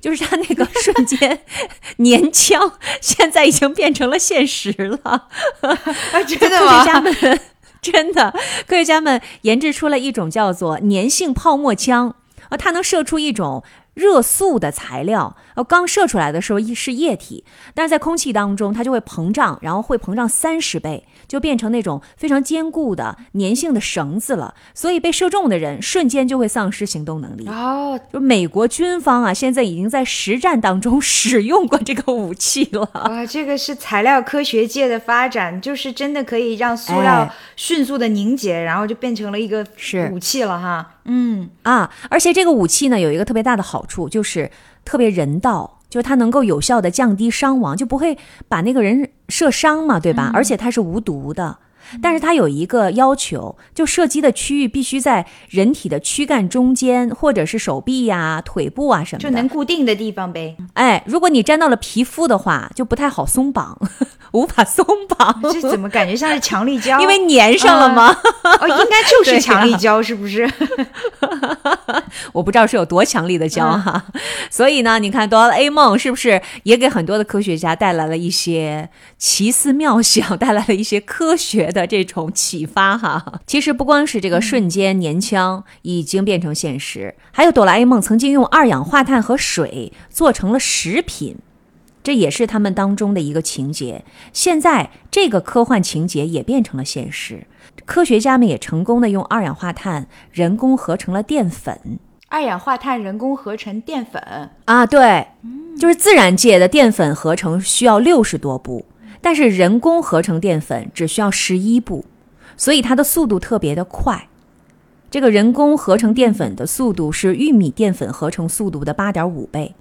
就是他那个瞬间 粘枪，现在已经变成了现实了。真的吗？科学家们 真的，科学家们研制出了一种叫做粘性泡沫枪。啊，它能射出一种热塑的材料，呃，刚射出来的时候是液体，但是在空气当中它就会膨胀，然后会膨胀三十倍。就变成那种非常坚固的粘性的绳子了，所以被射中的人瞬间就会丧失行动能力。哦，就美国军方啊，现在已经在实战当中使用过这个武器了。哇，这个是材料科学界的发展，就是真的可以让塑料迅速的凝结，然后就变成了一个是武器了哈。嗯啊，而且这个武器呢有一个特别大的好处，就是特别人道。就是它能够有效的降低伤亡，就不会把那个人射伤嘛，对吧？而且它是无毒的。但是它有一个要求，就射击的区域必须在人体的躯干中间，或者是手臂呀、腿部啊什么的，就能固定的地方呗。哎，如果你沾到了皮肤的话，就不太好松绑，无法松绑。这怎么感觉像是强力胶？因为粘上了吗？哦，应该就是强力胶，是不是？我不知道是有多强力的胶哈。所以呢，你看哆啦 A 梦是不是也给很多的科学家带来了一些奇思妙想，带来了一些科学的这种启发哈？其实不光是这个瞬间粘枪已经变成现实，还有哆啦 A 梦曾经用二氧化碳和水做成了食品。这也是他们当中的一个情节。现在这个科幻情节也变成了现实，科学家们也成功的用二氧化碳人工合成了淀粉。二氧化碳人工合成淀粉啊，对，就是自然界的淀粉合成需要六十多步，但是人工合成淀粉只需要十一步，所以它的速度特别的快。这个人工合成淀粉的速度是玉米淀粉合成速度的八点五倍。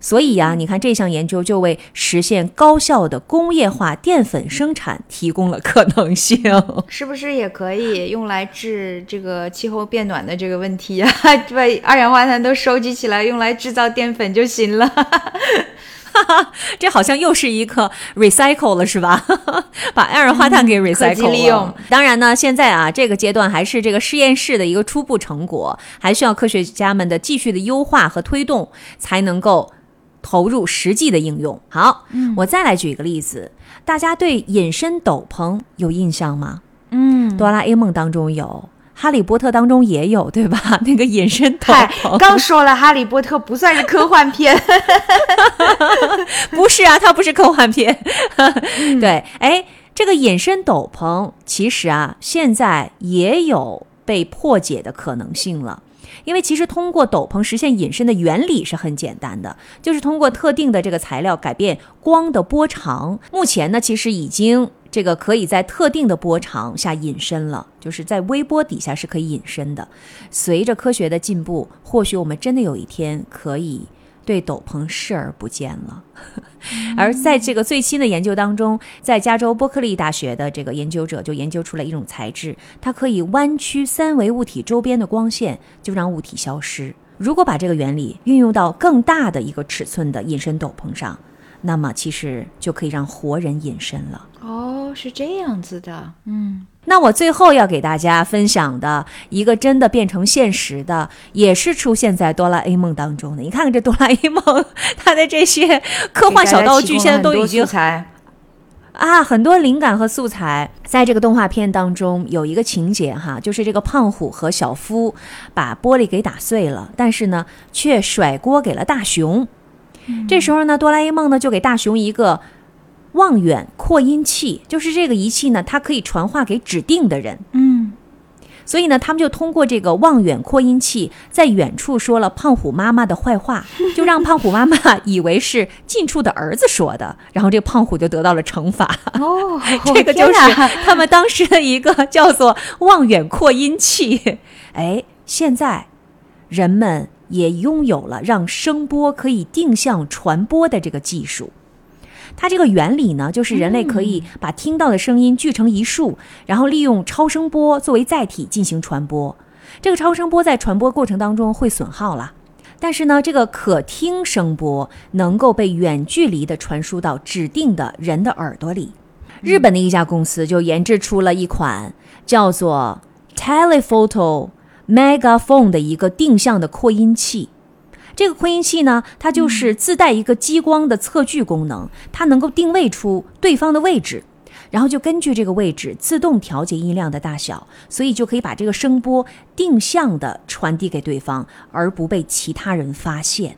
所以呀，你看这项研究就为实现高效的工业化淀粉生产提供了可能性，是不是也可以用来治这个气候变暖的这个问题呀？把二氧化碳都收集起来，用来制造淀粉就行了。这好像又是一个 recycle 了，是吧？把二氧化碳给 recycle 利用。当然呢，现在啊，这个阶段还是这个实验室的一个初步成果，还需要科学家们的继续的优化和推动，才能够。投入实际的应用。好，我再来举一个例子，大家对隐身斗篷有印象吗？嗯，哆啦 A 梦当中有，哈利波特当中也有，对吧？那个隐身斗篷。刚说了，哈利波特不算是科幻片。不是啊，它不是科幻片。对，哎，这个隐身斗篷其实啊，现在也有被破解的可能性了。因为其实通过斗篷实现隐身的原理是很简单的，就是通过特定的这个材料改变光的波长。目前呢，其实已经这个可以在特定的波长下隐身了，就是在微波底下是可以隐身的。随着科学的进步，或许我们真的有一天可以。对斗篷视而不见了，而在这个最新的研究当中，在加州伯克利大学的这个研究者就研究出了一种材质，它可以弯曲三维物体周边的光线，就让物体消失。如果把这个原理运用到更大的一个尺寸的隐身斗篷上，那么其实就可以让活人隐身了。哦，是这样子的，嗯。那我最后要给大家分享的一个真的变成现实的，也是出现在哆啦 A 梦当中的。你看看这哆啦 A 梦，它的这些科幻小道具现在都已经 啊，很多灵感和素材。在这个动画片当中有一个情节哈，就是这个胖虎和小夫把玻璃给打碎了，但是呢却甩锅给了大雄。这时候呢，哆啦 A 梦呢就给大雄一个。望远扩音器就是这个仪器呢，它可以传话给指定的人。嗯，所以呢，他们就通过这个望远扩音器，在远处说了胖虎妈妈的坏话，就让胖虎妈妈以为是近处的儿子说的，然后这胖虎就得到了惩罚。哦，这个就是他们当时的一个叫做望远扩音器。哎，现在人们也拥有了让声波可以定向传播的这个技术。它这个原理呢，就是人类可以把听到的声音聚成一束，然后利用超声波作为载体进行传播。这个超声波在传播过程当中会损耗了，但是呢，这个可听声波能够被远距离的传输到指定的人的耳朵里。日本的一家公司就研制出了一款叫做 Telephoto Megaphone 的一个定向的扩音器。这个扩音器呢，它就是自带一个激光的测距功能，它能够定位出对方的位置，然后就根据这个位置自动调节音量的大小，所以就可以把这个声波定向的传递给对方，而不被其他人发现。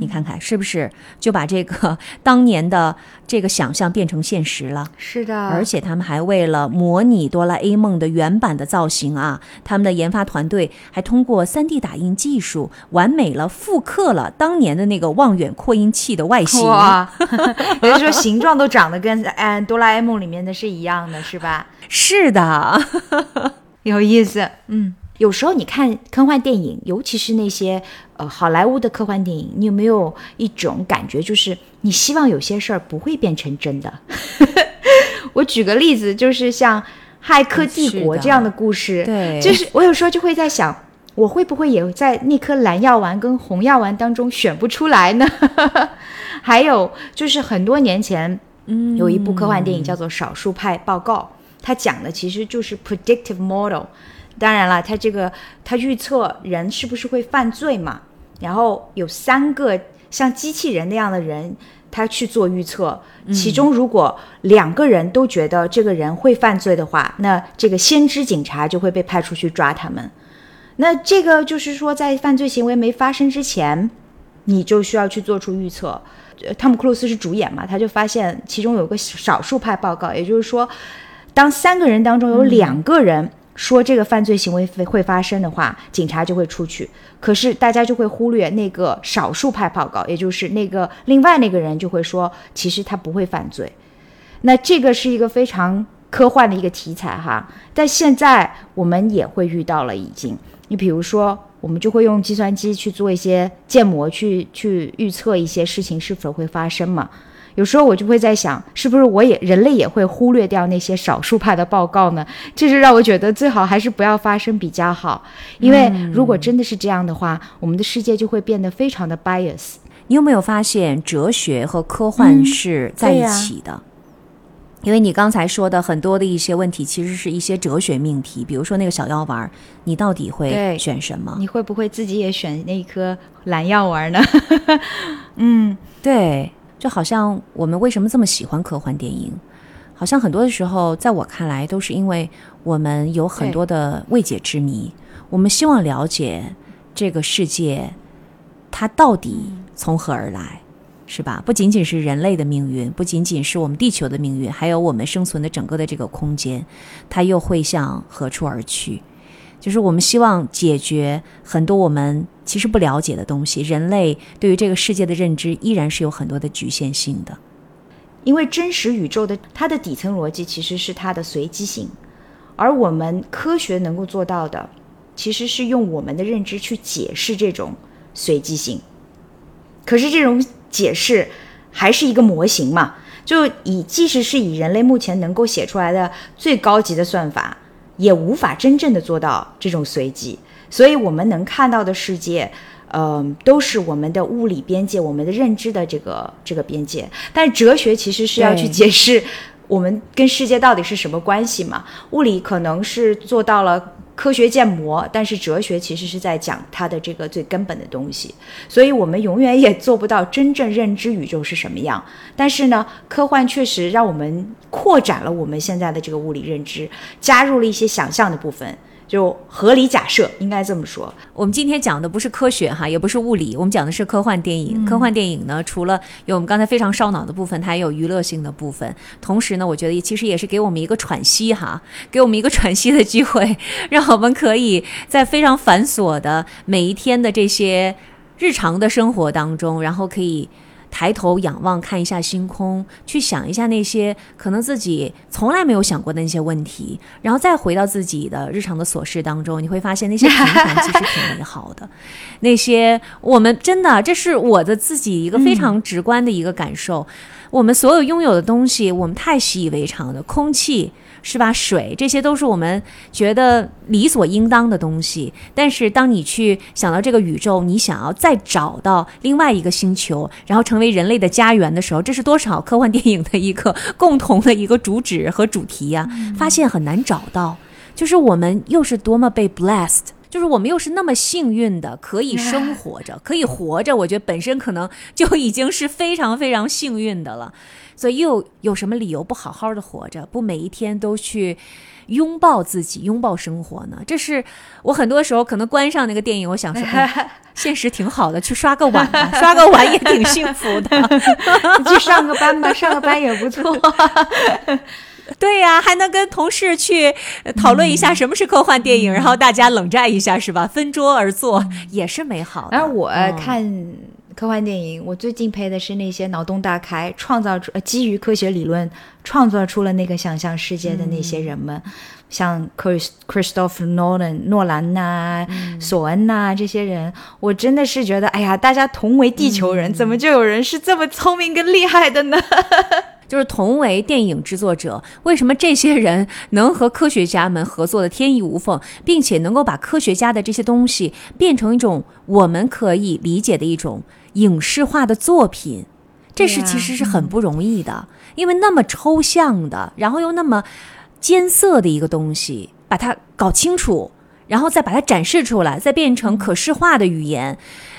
你看看是不是就把这个 当年的这个想象变成现实了？是的，而且他们还为了模拟哆啦 A 梦的原版的造型啊，他们的研发团队还通过 3D 打印技术完美了复刻了当年的那个望远扩音器的外形。哇，也就是说形状都长得跟嗯哆啦 A 梦里面的是一样的，是吧？是的，有意思。嗯。有时候你看科幻电影，尤其是那些呃好莱坞的科幻电影，你有没有一种感觉，就是你希望有些事儿不会变成真的？我举个例子，就是像《骇客帝国》这样的故事，对就是我有时候就会在想，我会不会也在那颗蓝药丸跟红药丸当中选不出来呢？还有就是很多年前，嗯有一部科幻电影叫做《少数派报告》，它讲的其实就是 predictive model。当然了，他这个他预测人是不是会犯罪嘛，然后有三个像机器人那样的人，他去做预测，其中如果两个人都觉得这个人会犯罪的话，那这个先知警察就会被派出去抓他们。那这个就是说，在犯罪行为没发生之前，你就需要去做出预测。呃汤姆·克鲁斯是主演嘛，他就发现其中有个少数派报告，也就是说，当三个人当中有两个人说这个犯罪行为会会发生的话，警察就会出去。可是大家就会忽略那个少数派报告，也就是那个另外那个人就会说，其实他不会犯罪。那这个是一个非常科幻的一个题材哈，但现在我们也会遇到了已经。你比如说，我们就会用计算机去做一些建模，去去预测一些事情是否会发生嘛。有时候我就会在想，是不是我也人类也会忽略掉那些少数派的报告呢？这是让我觉得最好还是不要发生比较好，因为如果真的是这样的话，我们的世界就会变得非常的 bias。你有没有发现哲学和科幻嗯是在一起的？因为你刚才说的很多的一些问题，其实是一些哲学命题，比如说那个小药丸儿，你到底会选什么？你会不会自己也选那一颗蓝药丸呢？嗯对，就好像我们为什么这么喜欢科幻电影？好像很多的时候，在我看来，都是因为我们有很多的未解之谜，我们希望了解这个世界它到底从何而来，是吧？不仅仅是人类的命运，不仅仅是我们地球的命运，还有我们生存的整个的这个空间，它又会向何处而去？就是我们希望解决很多我们其实不了解的东西。人类对于这个世界的认知依然是有很多的局限性的。因为真实宇宙的它的底层逻辑其实是它的随机性，而我们科学能够做到的，其实是用我们的认知去解释这种随机性。可是这种解释还是一个模型嘛，就以即使是以人类目前能够写出来的最高级的算法，也无法真正的做到这种随机。所以我们能看到的世界，嗯，都是我们的物理边界，我们的认知的这个这个边界。但是哲学其实是要去解释我们跟世界到底是什么关系嘛。物理可能是做到了科学建模，但是哲学其实是在讲它的这个最根本的东西。所以我们永远也做不到真正认知宇宙是什么样。但是呢，科幻确实让我们扩展了我们现在的这个物理认知，加入了一些想象的部分。就合理假设，应该这么说。我们今天讲的不是科学哈，也不是物理，我们讲的是科幻电影。科幻电影呢，除了有我们刚才非常烧脑的部分，它也有娱乐性的部分。同时呢，我觉得其实也是给我们一个喘息哈，给我们一个喘息的机会，让我们可以在非常繁琐的每一天的这些日常的生活当中，然后可以。抬头仰望，看一下星空，去想一下那些可能自己从来没有想过的那些问题，然后再回到自己的日常的琐事当中，你会发现那些平凡其实挺美好的。那些我们真的，这是我的自己一个非常直观的一个感受。我们所有拥有的东西，我们太习以为常了，空气是吧？水，这些都是我们觉得理所应当的东西。但是当你去想到这个宇宙，你想要再找到另外一个星球，然后成为人类的家园的时候，这是多少科幻电影的一个 共同的一个主旨和主题呀、发现很难找到，就是我们又是多么被 blessed。就是我们又是那么幸运的，可以生活着，可以活着，我觉得本身可能就已经是非常非常幸运的了。所以又有什么理由不好好的活着，不每一天都去拥抱自己，拥抱生活呢？这是我很多时候可能关上那个电影，我想说，哎、现实挺好的，去刷个碗吧，刷个碗也挺幸福的。你去上个班吧，上个班也不错。对呀、还能跟同事去呃讨论一下什么是科幻电影，然后大家冷战一下，是吧？分桌而坐也是美好的。然后我嗯。看科幻电影，我最敬佩的是那些脑洞大开、创造出、呃、基于科学理论创造出了那个想象世界的那些人们，像 Chris Christopher Nolan 诺兰呐、索恩呐、这些人，我真的是觉得，哎呀，大家同为地球人，怎么就有人是这么聪明跟厉害的呢？就是同为电影制作者，为什么这些人能和科学家们合作的天衣无缝，并且能够把科学家的这些东西变成一种我们可以理解的一种影视化的作品？这是其实是很不容易的，因为那么抽象的，然后又那么艰涩的一个东西，把它搞清楚，然后再把它展示出来，再变成可视化的语言。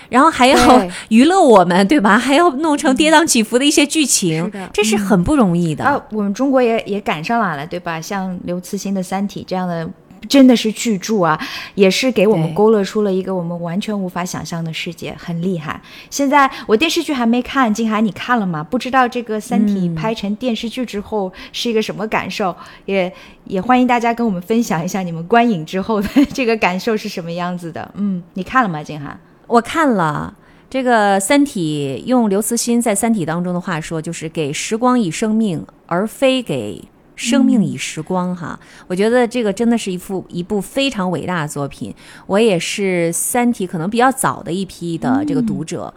然后还要娱乐我们，对吧？还要弄成跌宕起伏的一些剧情，这是很不容易的。啊，我们中国也也赶上来了，对吧？像刘慈欣的《三体》这样的，真的是巨著啊，也是给我们勾勒出了一个我们完全无法想象的世界，很厉害。现在我电视剧还没看，金海你看了吗？不知道这个《三体》拍成电视剧之后是一个什么感受？也也欢迎大家跟我们分享一下你们观影之后的 这个感受是什么样子的。嗯，你看了吗，金涵？我看了这个《三体》，用刘慈欣在《三体》当中的话说，就是给时光以生命，而非给生命以时光。哈，我觉得这个真的是一幅一部非常伟大的作品。我也是《三体》可能比较早的一批的这个读者。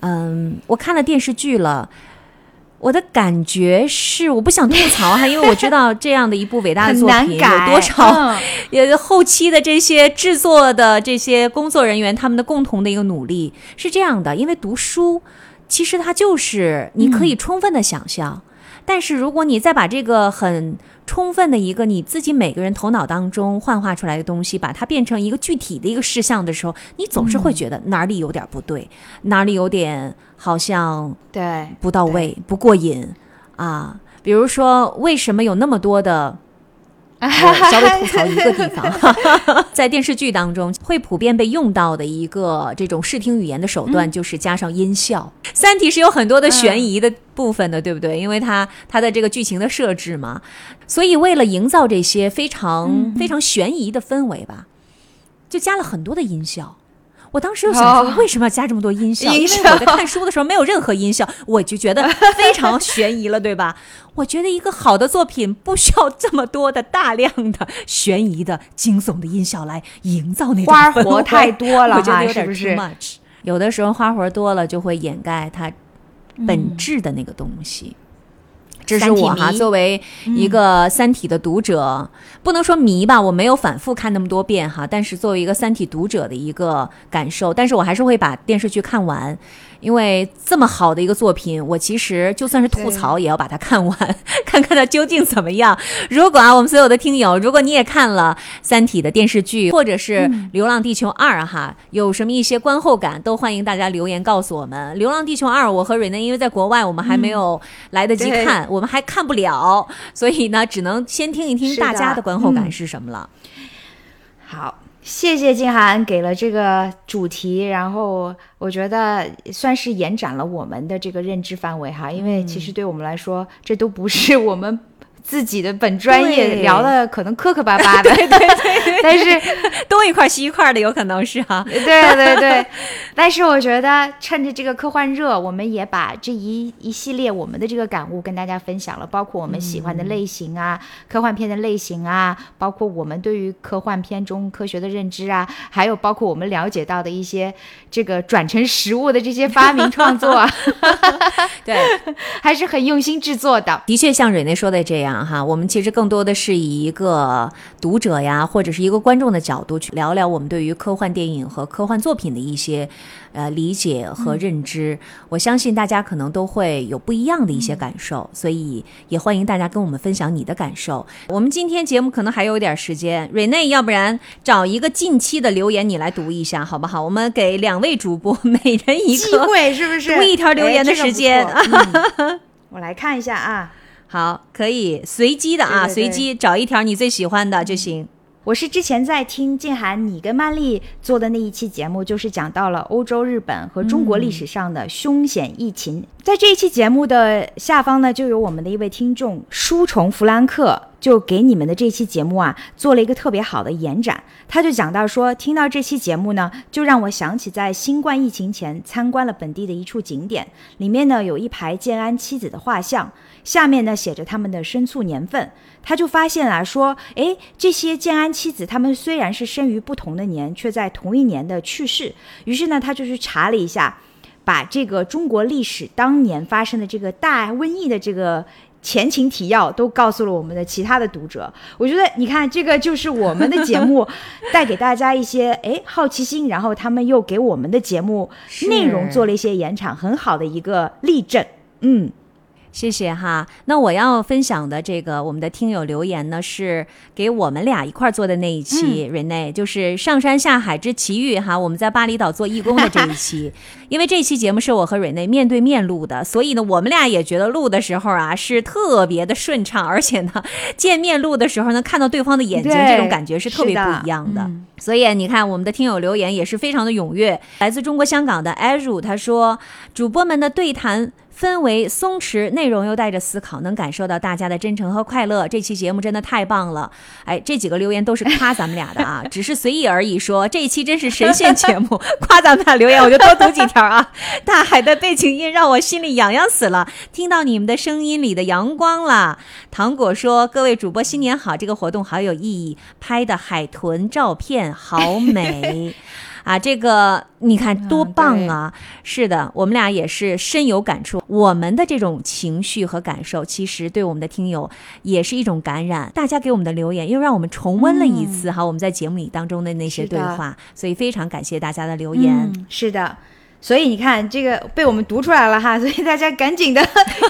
嗯，我看了电视剧了。我的感觉是，我不想吐槽哈，因为我知道这样的一部伟大的作品有多少，也后期的这些制作的这些工作人员他们的共同的一个努力是这样的。因为读书其实它就是你可以充分的想象，但是如果你再把这个很充分的一个你自己每个人头脑当中幻化出来的东西，把它变成一个具体的一个事项的时候，你总是会觉得哪里有点不对，哪里有点。好像对不到位，不过瘾啊！比如说，为什么有那么多的？稍微吐槽一个地方，在电视剧当中会普遍被用到的一个这种视听语言的手段，就是加上音效。《三体》是有很多的悬疑的部分的，对不对？因为它它的这个剧情的设置嘛，所以为了营造这些非常非常悬疑的氛围吧，就加了很多的音效。我当时又想说，为什么要加这么多音效？因为我在看书的时候没有任何音效，我就觉得非常悬疑了，对吧？我觉得一个好的作品不需要这么多的大量的悬疑的惊悚的音效来营造那种花活太多了，我觉得有点 too much。有的时候花活多了就会掩盖它本质的那个东西。这是我哈，作为一个《三体》的读者，不能说迷吧，我没有反复看那么多遍哈，但是作为一个《三体》读者的一个感受，但是我还是会把电视剧看完。因为这么好的一个作品，我其实就算是吐槽，也要把它看完，看看它究竟怎么样。如果啊，我们所有的听友，如果你也看了《三体》的电视剧，或者是《流浪地球二》哈，有什么一些观后感，都欢迎大家留言告诉我们。《流浪地球二》，我和瑞内因为在国外，我们还没有来得及看，我们还看不了，所以呢，只能先听一听大家的观后感是什么了。好。谢谢静涵给了这个主题，然后我觉得算是延展了我们的这个认知范围哈，因为其实对我们来说，这都不是我们。自己的本专业聊的可能磕磕巴巴的，对 对对，但是 东一块西一块的有可能是哈，对对对，但是我觉得趁着这个科幻热，我们也把这一一系列我们的这个感悟跟大家分享了，包括我们喜欢的类型啊，科幻片的类型啊，包括我们对于科幻片中科学的认知啊，还有包括我们了解到的一些这个转成实物的这些发明创作，对，还是很用心制作的，的确像蕊内说的这样。哈，我们其实更多的是以一个读者呀，或者是一个观众的角度去聊聊我们对于科幻电影和科幻作品的一些呃理解和认知。我相信大家可能都会有不一样的一些感受，所以也欢迎大家跟我们分享你的感受。我们今天节目可能还有点时间，瑞内，要不然找一个近期的留言你来读一下，好不好？我们给两位主播 每人一个机会，是不是读一条留言的时间？我来看一下啊。好，可以随机的啊，随机找一条你最喜欢的就行。我是之前在听静涵你跟曼丽做的那一期节目，就是讲到了欧洲、日本和中国历史上的凶险疫情。在这一期节目的下方呢，就有我们的一位听众书虫弗兰克，就给你们的这期节目啊做了一个特别好的延展。他就讲到说，听到这期节目呢，就让我想起在新冠疫情前参观了本地的一处景点，里面呢有一排建安妻子的画像。下面呢写着他们的生卒年份，他就发现啊，说，哎，这些建安妻子，他们虽然是生于不同的年，却在同一年的去世。于是呢，他就去查了一下，把这个中国历史当年发生的这个大瘟疫的这个。前情提要都告诉了我们的其他的读者，我觉得你看这个就是我们的节目 带给大家一些哎好奇心，然后他们又给我们的节目内容做了一些延长，很好的一个例证。嗯。谢谢哈，那我要分享的这个我们的听友留言呢，是给我们俩一块儿做的那一期，瑞内就是上山下海之奇遇哈，我们在巴厘岛做义工的这一期，因为这期节目是我和瑞内面对面录的，所以呢，我们俩也觉得录的时候啊是特别的顺畅，而且呢，见面录的时候呢，看到对方的眼睛，这种感觉是特别不一样的。所以你看，我们的听友留言也是非常的踊跃，来自中国香港的 Aru 他说，主播们的对谈。氛围松弛，内容又带着思考，能感受到大家的真诚和快乐。这期节目真的太棒了！哎，这几个留言都是夸咱们俩的啊，只是随意而已。说这一期真是神仙节目，夸咱们俩留言，我就多读几条啊。大海的背景音让我心里痒痒死了，听到你们的声音里的阳光了。糖果说：“各位主播新年好，这个活动好有意义，拍的海豚照片好美。”啊，这个你看多棒啊！是的，我们俩也是深有感触。我们的这种情绪和感受，其实对我们的听友也是一种感染。大家给我们的留言，又让我们重温了一次哈我们在节目里当中的那些对话，所以非常感谢大家的留言。是的。所以你看，这个被我们读出来了哈，所以大家赶紧的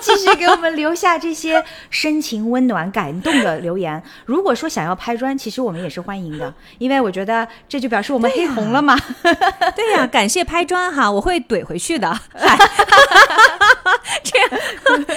继续给我们留下这些深情、温暖、感动的留言。如果说想要拍砖，其实我们也是欢迎的，因为我觉得这就表示我们黑红了嘛。对呀，感谢拍砖哈，我会怼回去的。这样，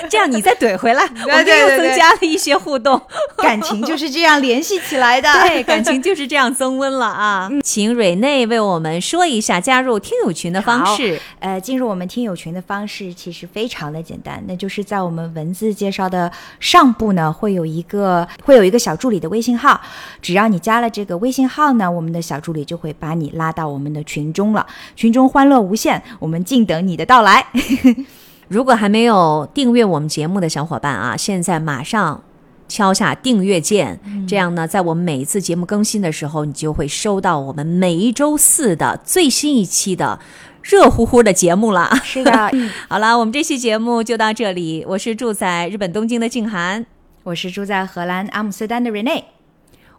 这样你再怼回来，我们又增加了一些互动，感情就是这样联系起来的。对，感情就是这样增温了啊！请蕊内为我们说一下加入听友群的方式。是，呃，进入我们听友群的方式其实非常的简单，那就是在我们文字介绍的上部呢，会有一个会有一个小助理的微信号，只要你加了这个微信号呢，我们的小助理就会把你拉到我们的群中了，群中欢乐无限，我们静等你的到来。如果还没有订阅我们节目的小伙伴啊，现在马上敲下订阅键，这样呢，在我们每一次节目更新的时候，你就会收到我们每一周四的最新一期的。热乎乎的节目了，是的。好了，我们这期节目就到这里。我是住在日本东京的静涵，我是住在荷兰阿姆斯特丹的 Rene。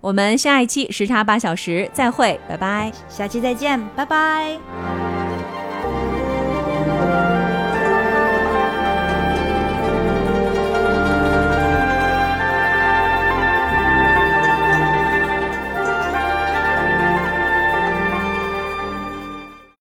我们下一期时差八小时再会，拜拜。下期再见，拜拜。